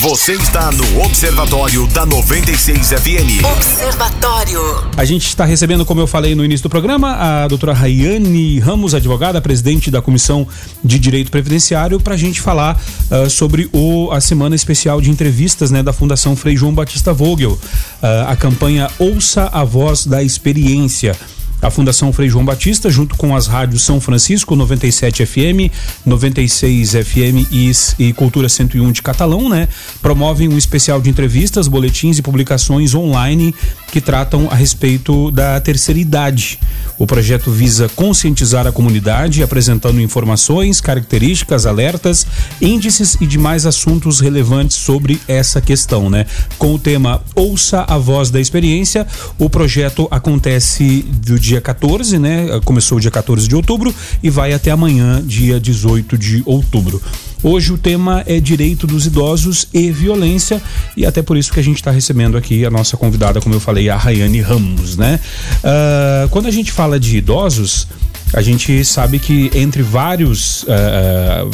Você está no Observatório da 96 FM. Observatório. A gente está recebendo, como eu falei no início do programa, a doutora Rayane Ramos, advogada, presidente da Comissão de Direito Previdenciário, para a gente falar uh, sobre o, a semana especial de entrevistas né, da Fundação Frei João Batista Vogel, uh, a campanha Ouça a Voz da Experiência a Fundação Frei João Batista, junto com as rádios São Francisco 97 FM, 96 FM e, e Cultura 101 de Catalão, né? Promovem um especial de entrevistas, boletins e publicações online que tratam a respeito da terceira idade. O projeto visa conscientizar a comunidade, apresentando informações, características, alertas, índices e demais assuntos relevantes sobre essa questão, né? Com o tema Ouça a Voz da Experiência, o projeto acontece do dia 14, né? Começou dia 14 de outubro e vai até amanhã, dia 18 de outubro. Hoje o tema é direito dos idosos e violência e até por isso que a gente está recebendo aqui a nossa convidada, como eu falei, a Rayane Ramos, né? Uh, quando a gente fala de idosos, a gente sabe que entre vários uh,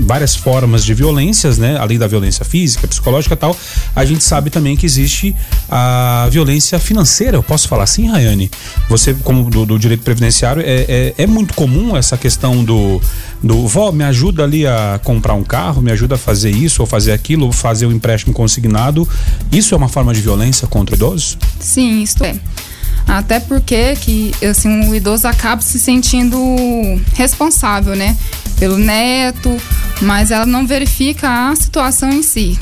várias formas de violências, né, além da violência física, psicológica e tal, a gente sabe também que existe a violência financeira. Eu posso falar assim, Rayane? Você, como do, do direito previdenciário, é, é, é, muito comum essa questão do, do vó, me ajuda ali a comprar um carro, me ajuda a fazer isso ou fazer aquilo, fazer o um empréstimo consignado. Isso é uma forma de violência contra idosos? Sim, isso é. Até porque que assim o idoso acaba se sentindo responsável, né, pelo neto, mas ela não verifica a situação em si.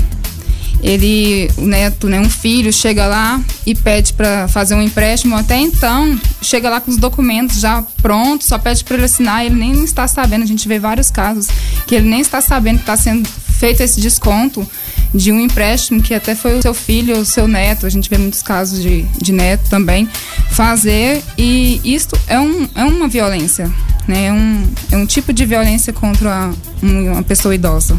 Ele, o neto, né, um filho chega lá e pede para fazer um empréstimo, até então chega lá com os documentos já prontos, só pede para ele assinar, ele nem está sabendo. A gente vê vários casos que ele nem está sabendo que está sendo feito esse desconto de um empréstimo que até foi o seu filho ou o seu neto, a gente vê muitos casos de, de neto também, fazer e isto é, um, é uma violência, né? É um, é um tipo de violência contra uma pessoa idosa.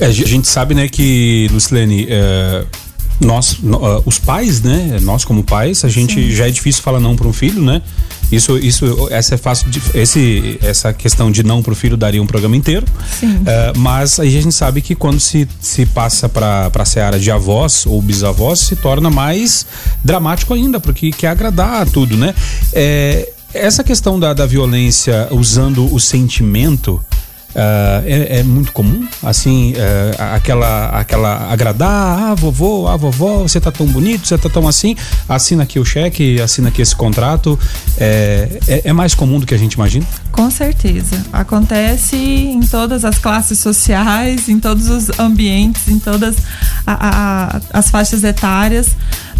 É, a gente sabe, né, que, Lucilene, é, nós, uh, os pais, né, nós como pais, a gente Sim. já é difícil falar não para um filho, né? Isso, isso, essa é fácil. De, esse, essa questão de não pro filho daria um programa inteiro. Uh, mas aí a gente sabe que quando se, se passa para a seara de avós ou bisavós, se torna mais dramático ainda, porque quer agradar tudo, né? É, essa questão da, da violência usando o sentimento. Uh, é, é, muito comum, assim, uh, aquela, aquela agradar, ah, vovô, ah, vovó, você tá tão bonito, você tá tão assim, assina aqui o cheque, assina aqui esse contrato, é, é, é, mais comum do que a gente imagina? Com certeza, acontece em todas as classes sociais, em todos os ambientes, em todas a, a, as faixas etárias,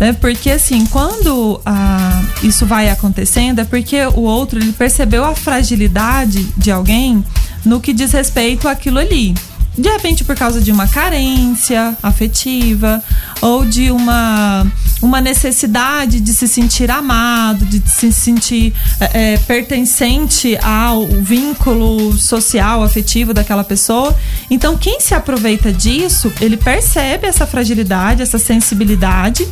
né? Porque assim, quando ah, isso vai acontecendo, é porque o outro ele percebeu a fragilidade de alguém no que diz respeito àquilo ali. De repente, por causa de uma carência afetiva ou de uma, uma necessidade de se sentir amado, de se sentir é, é, pertencente ao vínculo social, afetivo daquela pessoa. Então, quem se aproveita disso, ele percebe essa fragilidade, essa sensibilidade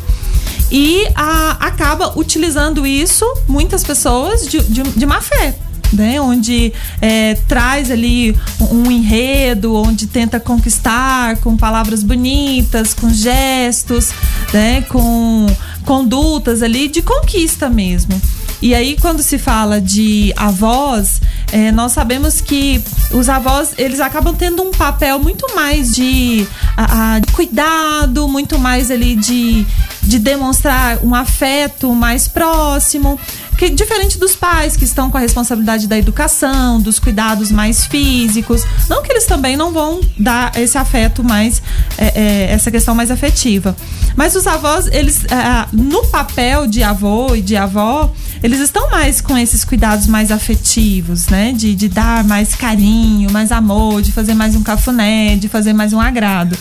e a, acaba utilizando isso, muitas pessoas, de, de, de má fé né? Onde é, traz ali um, enredo, onde tenta conquistar com palavras bonitas, com gestos, né? Com condutas ali de conquista mesmo. E aí, quando se fala de avós, é, nós sabemos que os avós eles acabam tendo um papel muito mais de, a, a, de cuidado, muito mais ali de, de demonstrar um afeto mais próximo. Que, diferente dos pais que estão com a responsabilidade da educação, dos cuidados mais físicos. Não que eles também não vão dar esse afeto mais, é, é, essa questão mais afetiva. Mas os avós, eles, é, no papel de avô e de avó, eles estão mais com esses cuidados mais afetivos, né? De, de dar mais carinho, mais amor, de fazer mais um cafuné, de fazer mais um agrado.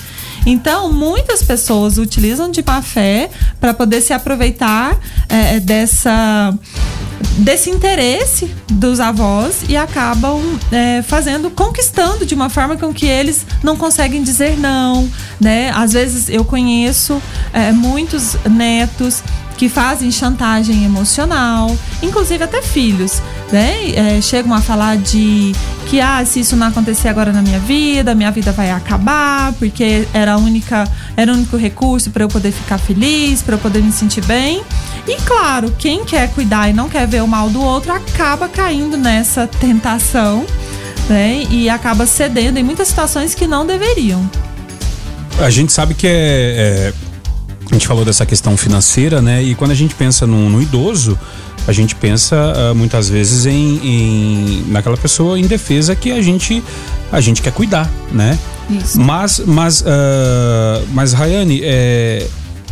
Então, muitas pessoas utilizam de má fé para poder se aproveitar é, dessa desse interesse dos avós e acabam é, fazendo, conquistando de uma forma com que eles não conseguem dizer não, né? Às vezes eu conheço é, muitos netos que fazem chantagem emocional, inclusive até filhos. né? É, chegam a falar de que ah, se isso não acontecer agora na minha vida, minha vida vai acabar, porque era a única, era o único recurso para eu poder ficar feliz, para eu poder me sentir bem. E claro, quem quer cuidar e não quer ver o mal do outro acaba caindo nessa tentação, né? E acaba cedendo em muitas situações que não deveriam. A gente sabe que é, é a gente falou dessa questão financeira, né? E quando a gente pensa no, no idoso, a gente pensa uh, muitas vezes em, em, naquela pessoa indefesa que a gente a gente quer cuidar, né? Isso. Mas mas uh, mas Rayane é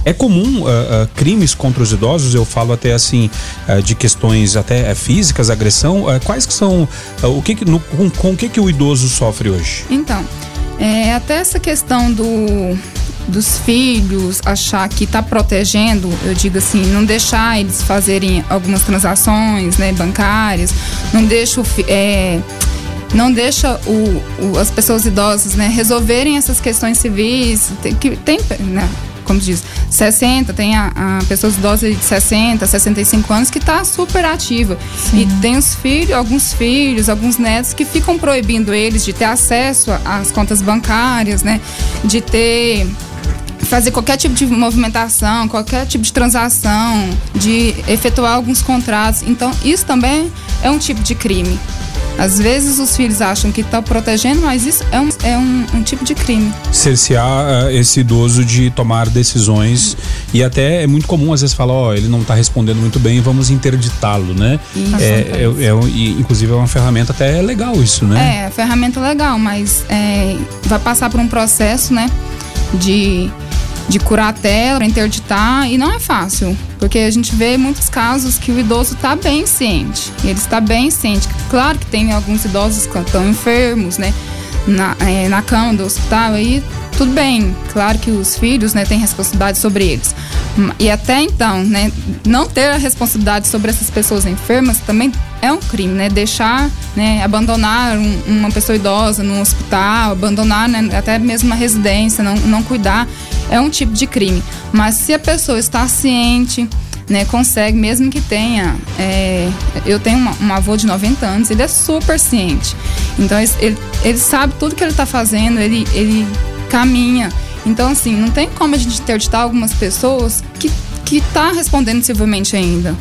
é comum uh, uh, crimes contra os idosos, eu falo até assim uh, de questões até físicas, agressão. quais que são o que, que no, com, com o que que o idoso sofre hoje? Então, é, até essa questão do dos filhos, achar que está protegendo, eu digo assim, não deixar eles fazerem algumas transações né, bancárias, não deixa o, é, não deixa o, o, as pessoas idosas né, resolverem essas questões civis. Tem, que, tem né, como diz, 60, tem a, a pessoas idosas de 60, 65 anos que está super ativa. Sim. E tem os filhos, alguns filhos, alguns netos que ficam proibindo eles de ter acesso às contas bancárias, né? De ter fazer qualquer tipo de movimentação, qualquer tipo de transação, de efetuar alguns contratos. Então, isso também é um tipo de crime. Às vezes os filhos acham que estão protegendo, mas isso é um, é um, um tipo de crime. Cercear uh, esse idoso de tomar decisões e até é muito comum às vezes falar, ó, oh, ele não está respondendo muito bem, vamos interditá-lo, né? Isso. É, é, é, inclusive é uma ferramenta até legal isso, né? É, ferramenta legal, mas é, vai passar por um processo, né? De de curatela, para interditar, e não é fácil, porque a gente vê muitos casos que o idoso está bem ciente, ele está bem ciente. Claro que tem alguns idosos que estão enfermos, né, na, é, na cama do hospital, aí tudo bem, claro que os filhos, né, têm responsabilidade sobre eles. E até então, né, não ter a responsabilidade sobre essas pessoas enfermas também é um crime, né? Deixar, né, abandonar um, uma pessoa idosa no hospital, abandonar né, até mesmo uma residência, não, não cuidar, é um tipo de crime. Mas se a pessoa está ciente, né, consegue, mesmo que tenha. É, eu tenho uma, um avô de 90 anos, ele é super ciente. Então ele, ele sabe tudo que ele está fazendo, ele, ele caminha. Então, assim, não tem como a gente interditar algumas pessoas que, que tá respondendo civilmente ainda.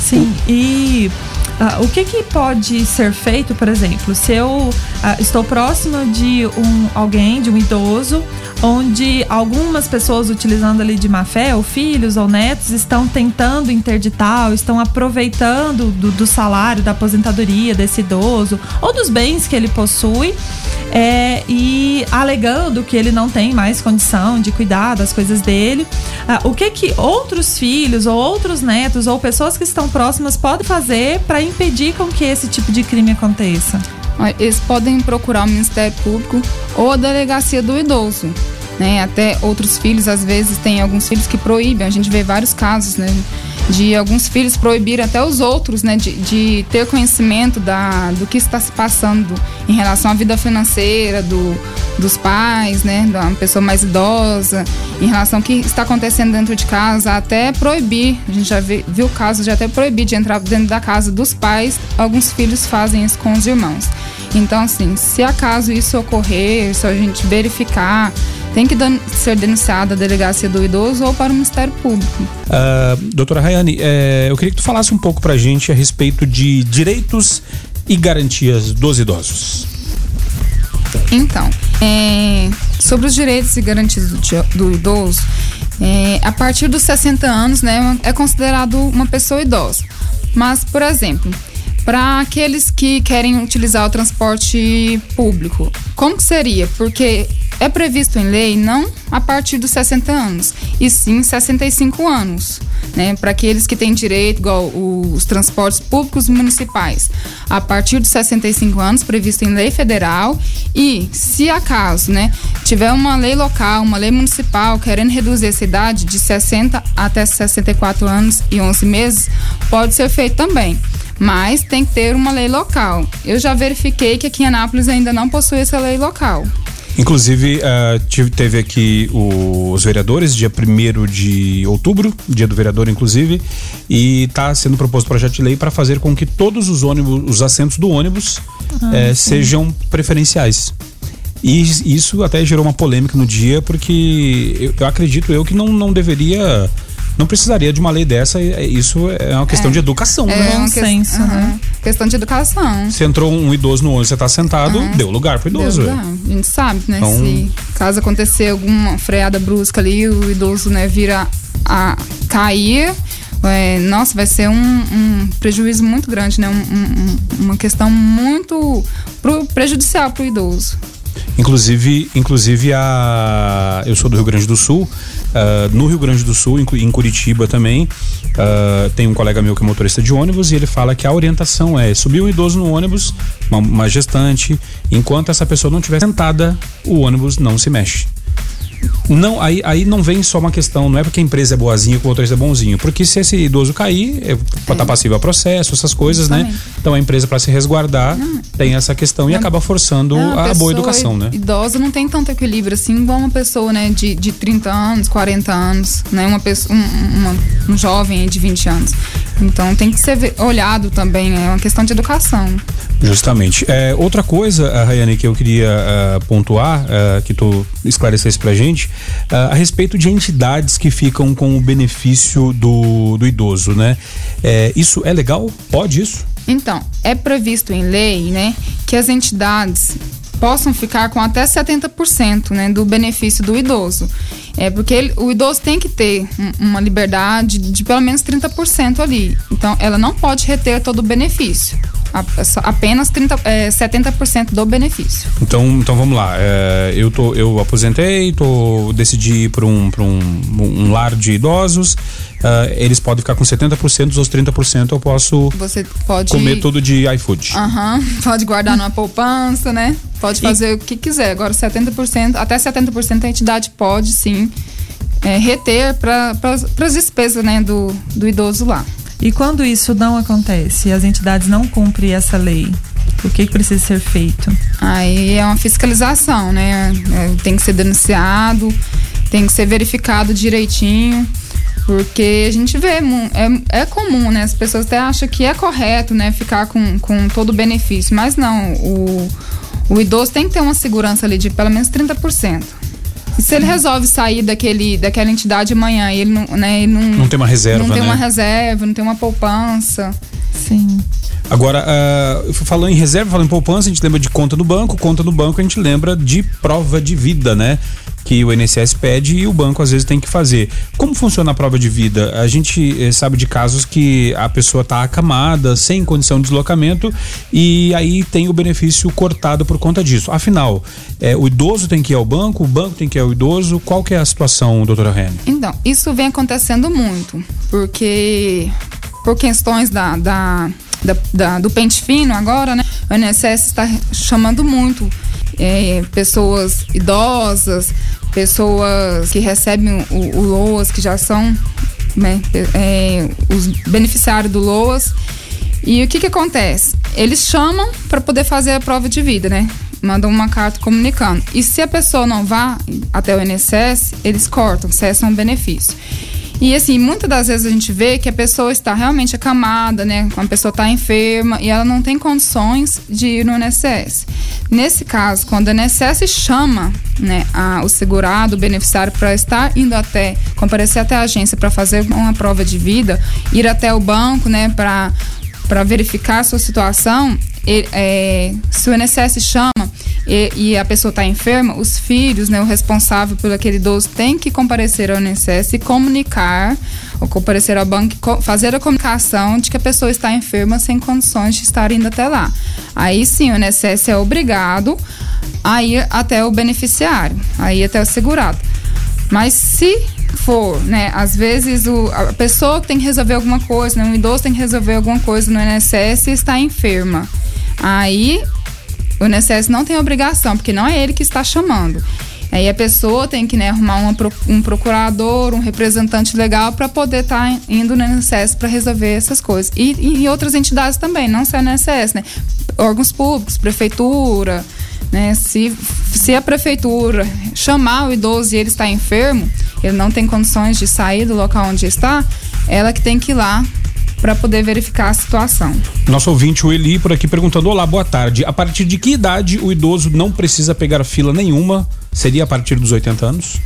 Sim, e Uh, o que, que pode ser feito, por exemplo, se eu uh, estou próxima de um alguém, de um idoso, onde algumas pessoas utilizando ali de má fé, ou filhos ou netos, estão tentando interditar, ou estão aproveitando do, do salário, da aposentadoria desse idoso, ou dos bens que ele possui, é, e alegando que ele não tem mais condição de cuidar das coisas dele. Uh, o que que outros filhos, ou outros netos, ou pessoas que estão próximas podem fazer para impedir com que esse tipo de crime aconteça? Eles podem procurar o Ministério Público ou a delegacia do idoso. Né? Até outros filhos, às vezes, tem alguns filhos que proíbem. A gente vê vários casos, né? de alguns filhos proibir até os outros, né, de, de, ter conhecimento da, do que está se passando em relação à vida financeira do, dos pais, né, da pessoa mais idosa, em relação ao que está acontecendo dentro de casa, até proibir, a gente já viu, viu casos de até proibir de entrar dentro da casa dos pais, alguns filhos fazem isso com os irmãos. Então, assim, se acaso isso ocorrer, se a gente verificar tem que ser denunciada à delegacia do idoso ou para o Ministério Público. Uh, doutora Rayane, é, eu queria que tu falasse um pouco para a gente a respeito de direitos e garantias dos idosos. Então, é, sobre os direitos e garantias do, do idoso, é, a partir dos 60 anos, né, é considerado uma pessoa idosa. Mas, por exemplo, para aqueles que querem utilizar o transporte público, como que seria? Porque é previsto em lei não a partir dos 60 anos, e sim 65 anos, né? Para aqueles que têm direito, igual os transportes públicos municipais, a partir dos 65 anos, previsto em lei federal, e se acaso, né, tiver uma lei local, uma lei municipal querendo reduzir essa idade de 60 até 64 anos e 11 meses, pode ser feito também mas tem que ter uma lei local. Eu já verifiquei que aqui em Anápolis ainda não possui essa lei local. Inclusive, uh, teve aqui os vereadores, dia 1 de outubro, dia do vereador, inclusive, e está sendo proposto projeto de lei para fazer com que todos os ônibus, os assentos do ônibus, ah, eh, sejam preferenciais. E isso até gerou uma polêmica no dia, porque eu, eu acredito eu que não, não deveria não precisaria de uma lei dessa. Isso é uma questão é. de educação, é né? É um senso, uhum. né? Questão de educação. Se entrou um idoso no ônibus, você está sentado, uhum. deu lugar pro idoso. Deu lugar. A gente sabe, né? Então... Se caso acontecer alguma freada brusca ali, o idoso, né, vira a cair. É, nossa, vai ser um, um, prejuízo muito grande, né? Um, um, uma questão muito pro, prejudicial para o idoso. Inclusive, inclusive a, eu sou do Rio Grande do Sul. Uh, no Rio Grande do Sul, em, em Curitiba também, uh, tem um colega meu que é motorista de ônibus e ele fala que a orientação é subir um idoso no ônibus, uma, uma gestante, enquanto essa pessoa não estiver sentada, o ônibus não se mexe. Não, aí, aí não vem só uma questão, não é porque a empresa é boazinha que o motorista é bonzinho. Porque se esse idoso cair, é, estar passivo a processo, essas coisas, né? Exatamente. né? Então a empresa, para se resguardar, não. tem essa questão e acaba forçando não, a, a boa educação, né? Idosa não tem tanto equilíbrio assim igual uma pessoa, né, de, de 30 anos, 40 anos, né? Uma pessoa, um, uma, um jovem de 20 anos. Então tem que ser olhado também, é uma questão de educação. Justamente. É, outra coisa, Rayane, que eu queria uh, pontuar, uh, que tu esclarecesse pra gente, uh, a respeito de entidades que ficam com o benefício do, do idoso, né? É, isso é legal? Pode isso? Então, é previsto em lei, né, que as entidades possam ficar com até 70% né, do benefício do idoso. É porque ele, o idoso tem que ter uma liberdade de pelo menos 30% ali. Então, ela não pode reter todo o benefício apenas 30, é, 70% do benefício. Então, então vamos lá. É, eu, tô, eu aposentei, tô, decidi ir para um, um, um lar de idosos. Uh, eles podem ficar com 70%, os outros 30% eu posso Você pode comer tudo de iFood. Aham, uhum, pode guardar numa poupança, né? Pode fazer e... o que quiser. Agora 70%, até 70% a entidade pode sim é, reter para as despesas né, do, do idoso lá. E quando isso não acontece, as entidades não cumprem essa lei, o que, que precisa ser feito? Aí é uma fiscalização, né? É, tem que ser denunciado, tem que ser verificado direitinho. Porque a gente vê, é, é comum, né? As pessoas até acham que é correto, né? Ficar com, com todo o benefício. Mas não, o, o idoso tem que ter uma segurança ali de pelo menos 30%. E se ele resolve sair daquele, daquela entidade amanhã e ele não, né, ele não, não tem uma reserva, não tem né? uma reserva, não tem uma poupança. Sim. Agora, uh, falando em reserva, falando em poupança, a gente lembra de conta no banco, conta no banco a gente lembra de prova de vida, né? Que o INSS pede e o banco às vezes tem que fazer. Como funciona a prova de vida? A gente eh, sabe de casos que a pessoa está acamada, sem condição de deslocamento e aí tem o benefício cortado por conta disso. Afinal, eh, o idoso tem que ir ao banco, o banco tem que ir ao idoso. Qual que é a situação, doutora Rene? Então, isso vem acontecendo muito, porque por questões da, da da, da, do pente fino agora, né? O INSS está chamando muito é, pessoas idosas, pessoas que recebem o, o LOAS, que já são né, é, os beneficiários do LOAS. E o que que acontece? Eles chamam para poder fazer a prova de vida, né? Mandam uma carta comunicando. E se a pessoa não vá até o INSS, eles cortam, cessam o benefício. E assim, muitas das vezes a gente vê que a pessoa está realmente acamada, né? A pessoa está enferma e ela não tem condições de ir no INSS. Nesse caso, quando o INSS chama né, a, o segurado, o beneficiário, para estar indo até, comparecer até a agência para fazer uma prova de vida, ir até o banco, né, para verificar a sua situação, é, se o INSS chama e, e a pessoa está enferma, os filhos, né, o responsável por aquele idoso tem que comparecer ao INSS e comunicar, ou comparecer ao banco, fazer a comunicação de que a pessoa está enferma sem condições de estar indo até lá. Aí sim, o INSS é obrigado a ir até o beneficiário, a ir até o segurado. Mas se for, né, às vezes o, a pessoa tem que resolver alguma coisa, né, um idoso tem que resolver alguma coisa no INSS e está enferma. Aí o INSS não tem obrigação, porque não é ele que está chamando. Aí a pessoa tem que né, arrumar uma, um procurador, um representante legal para poder estar tá indo no INSS para resolver essas coisas. E, e, outras entidades também, não só o INSS, né? Órgãos públicos, prefeitura, Né? Se, se a prefeitura chamar o idoso e ele está enfermo, ele não tem condições de sair do local onde está, ela que tem que ir lá para poder verificar a situação. Nosso ouvinte, o Eli, por aqui perguntando: Olá, boa tarde. A partir de que idade o idoso não precisa pegar fila nenhuma? Seria a partir dos 80 anos?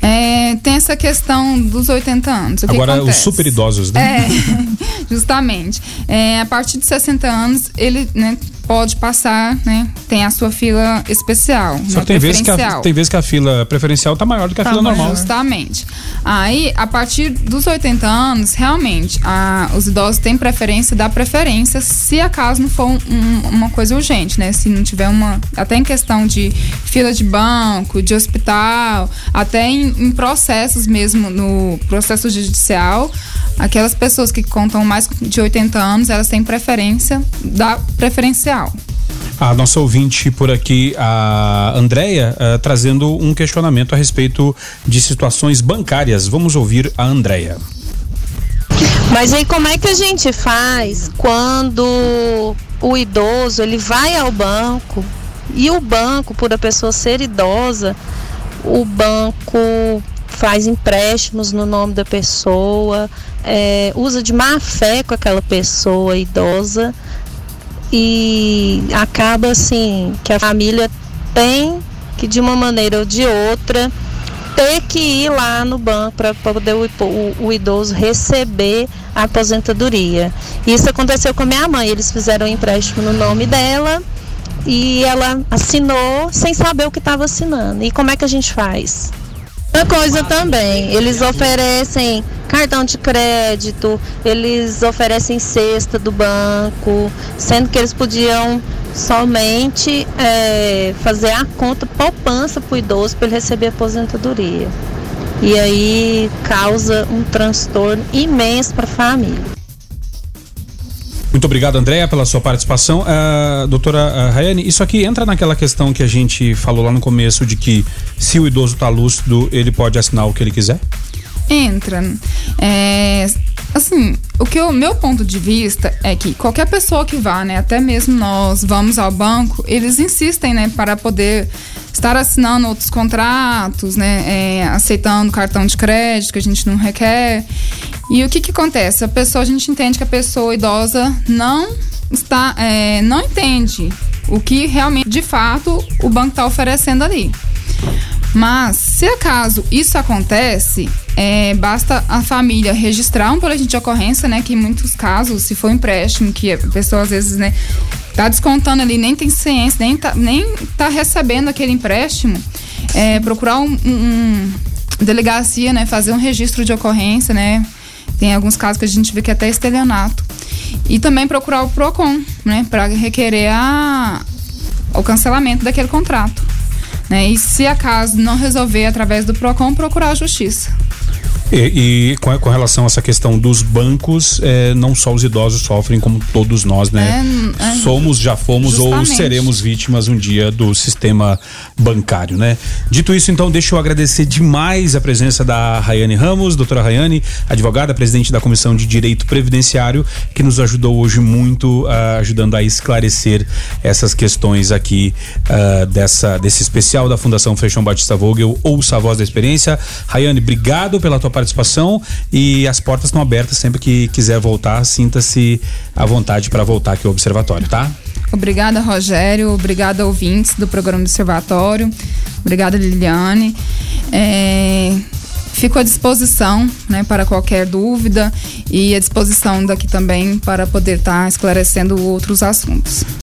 É, tem essa questão dos 80 anos. Agora, os super idosos, né? É, justamente. É, a partir de 60 anos, ele né, pode passar, né? Tem a sua fila especial. Só né, tem, vezes que a, tem vezes que a fila preferencial tá maior do que a tá fila normal. Justamente. Aí, a partir dos 80 anos, realmente, a, os idosos têm preferência, dá preferência se acaso não for um, uma coisa urgente, né? Se não tiver uma. Até em questão de fila de banco, de hospital, até em, em processos mesmo, no processo judicial, aquelas pessoas que contam mais de 80 anos, elas têm preferência da preferencial. A nossa ouvinte por aqui, a Andréia, uh, trazendo um questionamento a respeito de situações bancárias. Vamos ouvir a Andréia. Mas aí como é que a gente faz quando o idoso ele vai ao banco e o banco, por a pessoa ser idosa, o banco faz empréstimos no nome da pessoa, é, usa de má fé com aquela pessoa idosa e acaba assim que a família tem que de uma maneira ou de outra ter que ir lá no banco para poder o, o, o, idoso receber a aposentadoria. Isso aconteceu com a minha mãe. Eles fizeram um empréstimo no nome dela e ela assinou sem saber o que estava assinando. E como é que a gente faz? Outra coisa também, eles oferecem cartão de crédito, eles oferecem cesta do banco, sendo que eles podiam somente é, fazer a conta poupança para o idoso para ele receber aposentadoria. E aí causa um transtorno imenso para a família. Muito obrigado, Andréa, pela sua participação. Uh, doutora uh, Rayane, isso aqui entra naquela questão que a gente falou lá no começo de que se o idoso está lúcido, ele pode assinar o que ele quiser? Entra. É, assim, o que o meu ponto de vista é que qualquer pessoa que vá, né, até mesmo nós vamos ao banco, eles insistem, né, para poder estar assinando outros contratos, né, é, aceitando cartão de crédito que a gente não requer. E o que que acontece? A pessoa, a gente entende que a pessoa idosa não está, é, não entende o que realmente, de fato, o banco está oferecendo ali. Mas, se acaso isso acontece, é, basta a família registrar um boletim de ocorrência, né? Que em muitos casos, se for empréstimo, que a pessoa às vezes, né, tá descontando ali, nem tem ciência, nem tá, nem tá recebendo aquele empréstimo, é, procurar um, um, um, delegacia, né, fazer um registro de ocorrência, né, tem alguns casos que a gente vê que é até estelionato. E também procurar o PROCON, né, para requerer a, o cancelamento daquele contrato. Né? E se acaso não resolver através do PROCON, procurar a justiça. E, e com, com, relação a essa questão dos bancos, é, não só os idosos sofrem, como todos nós, né? É, é, Somos, já fomos justamente. ou seremos vítimas um dia do sistema bancário, né? Dito isso, então, deixa eu agradecer demais a presença da Rayane Ramos, doutora Rayane, advogada, presidente da Comissão de Direito Previdenciário, que nos ajudou hoje muito, uh, ajudando a esclarecer essas questões aqui uh, dessa, desse especial da Fundação Fechão Batista Vogel, Ouça a Voz da Experiência. Rayane, obrigado pela tua participação participação e as portas estão abertas sempre que quiser voltar, sinta-se à vontade para voltar aqui ao Observatório, tá? Obrigada, Rogério. Obrigada, ouvintes do programa Observatório. Obrigada, Liliane. É, fico à disposição né, para qualquer dúvida e à disposição daqui também para poder estar tá esclarecendo outros assuntos.